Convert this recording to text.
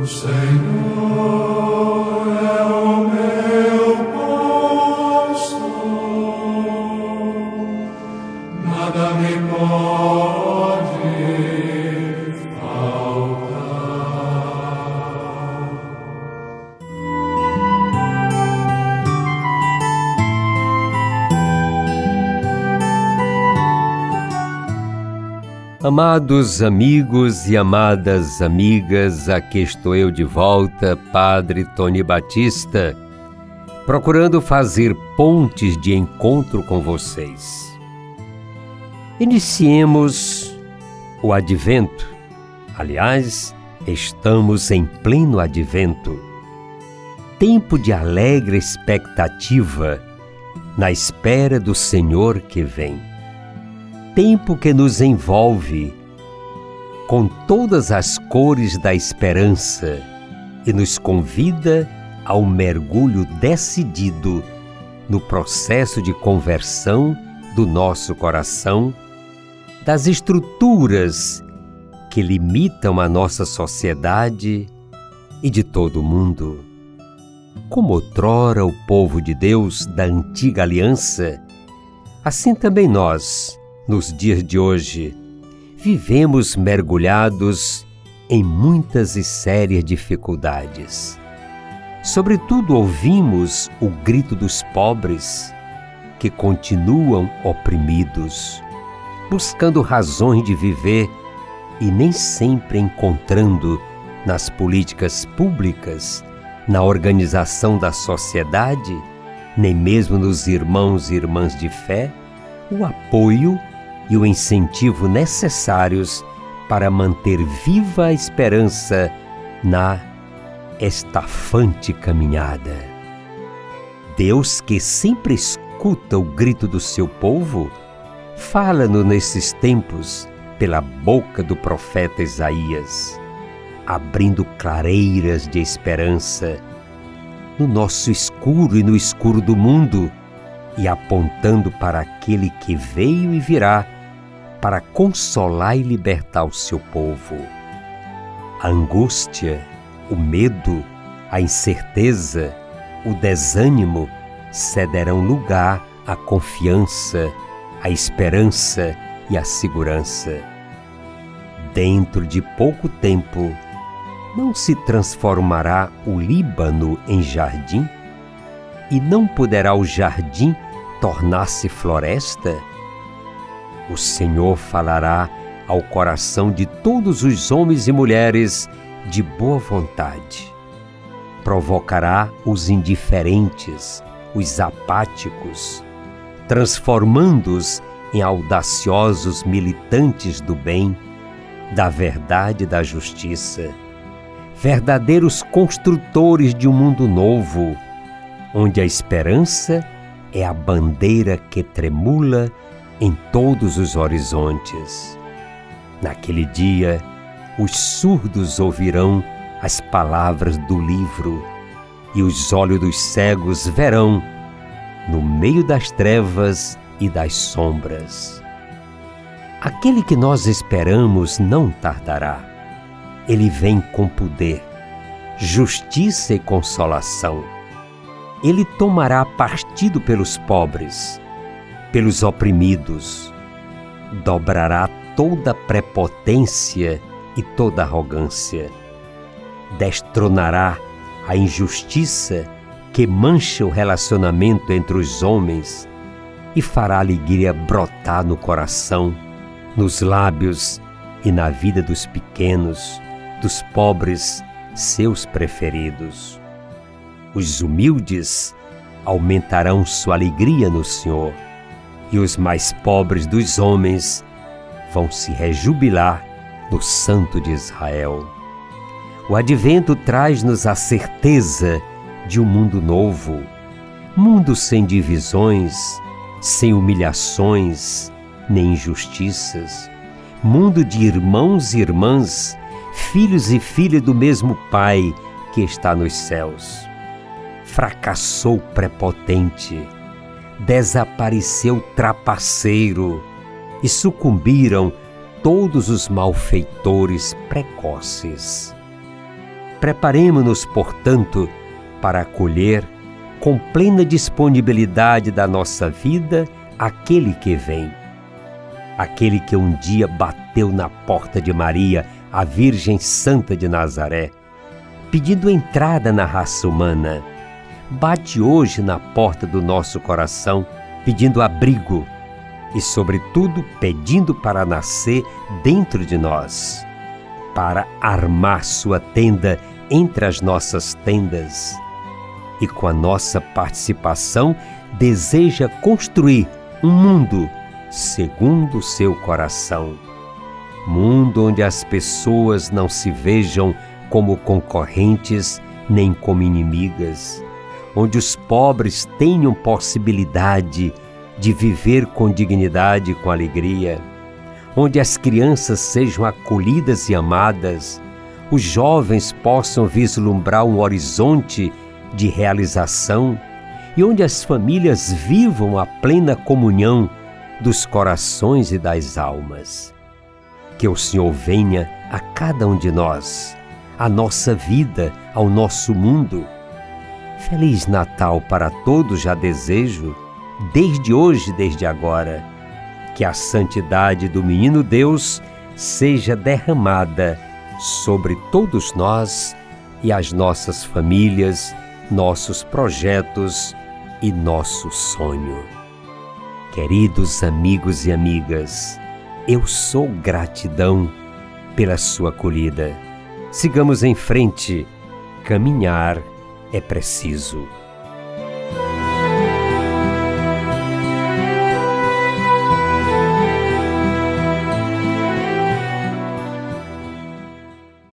O Senhor é o meu pastor, nada me pode Amados amigos e amadas amigas, aqui estou eu de volta, Padre Tony Batista, procurando fazer pontes de encontro com vocês. Iniciemos o advento. Aliás, estamos em pleno advento. Tempo de alegre expectativa na espera do Senhor que vem tempo que nos envolve com todas as cores da esperança e nos convida ao mergulho decidido no processo de conversão do nosso coração, das estruturas que limitam a nossa sociedade e de todo o mundo. Como outrora o povo de Deus da antiga aliança, assim também nós, nos dias de hoje, vivemos mergulhados em muitas e sérias dificuldades. Sobretudo, ouvimos o grito dos pobres que continuam oprimidos, buscando razões de viver e nem sempre encontrando nas políticas públicas, na organização da sociedade, nem mesmo nos irmãos e irmãs de fé, o apoio e o incentivo necessários para manter viva a esperança na estafante caminhada. Deus, que sempre escuta o grito do seu povo, fala-nos nesses tempos pela boca do profeta Isaías, abrindo clareiras de esperança no nosso escuro e no escuro do mundo e apontando para aquele que veio e virá para consolar e libertar o seu povo. A angústia, o medo, a incerteza, o desânimo cederão lugar à confiança, à esperança e à segurança. Dentro de pouco tempo, não se transformará o Líbano em jardim? E não poderá o jardim tornar-se floresta? O Senhor falará ao coração de todos os homens e mulheres de boa vontade. Provocará os indiferentes, os apáticos, transformando-os em audaciosos militantes do bem, da verdade e da justiça, verdadeiros construtores de um mundo novo, onde a esperança é a bandeira que tremula em todos os horizontes. Naquele dia, os surdos ouvirão as palavras do livro e os olhos dos cegos verão no meio das trevas e das sombras. Aquele que nós esperamos não tardará. Ele vem com poder, justiça e consolação. Ele tomará partido pelos pobres pelos oprimidos, dobrará toda prepotência e toda arrogância, destronará a injustiça que mancha o relacionamento entre os homens e fará alegria brotar no coração, nos lábios e na vida dos pequenos, dos pobres, seus preferidos. Os humildes aumentarão sua alegria no Senhor e os mais pobres dos homens vão se rejubilar no Santo de Israel. O advento traz-nos a certeza de um mundo novo, mundo sem divisões, sem humilhações nem injustiças, mundo de irmãos e irmãs, filhos e filhas do mesmo Pai que está nos céus. Fracassou prepotente desapareceu trapaceiro e sucumbiram todos os malfeitores precoces. Preparemo-nos, portanto, para acolher com plena disponibilidade da nossa vida aquele que vem. Aquele que um dia bateu na porta de Maria, a Virgem Santa de Nazaré, pedindo entrada na raça humana. Bate hoje na porta do nosso coração, pedindo abrigo e, sobretudo, pedindo para nascer dentro de nós, para armar sua tenda entre as nossas tendas. E com a nossa participação, deseja construir um mundo segundo o seu coração. Mundo onde as pessoas não se vejam como concorrentes nem como inimigas, onde os pobres tenham possibilidade de viver com dignidade e com alegria, onde as crianças sejam acolhidas e amadas, os jovens possam vislumbrar um horizonte de realização e onde as famílias vivam a plena comunhão dos corações e das almas. Que o Senhor venha a cada um de nós, à nossa vida, ao nosso mundo. Feliz Natal para todos, já desejo desde hoje, desde agora. Que a santidade do Menino Deus seja derramada sobre todos nós e as nossas famílias, nossos projetos e nosso sonho. Queridos amigos e amigas, eu sou gratidão pela sua acolhida. Sigamos em frente. Caminhar é preciso.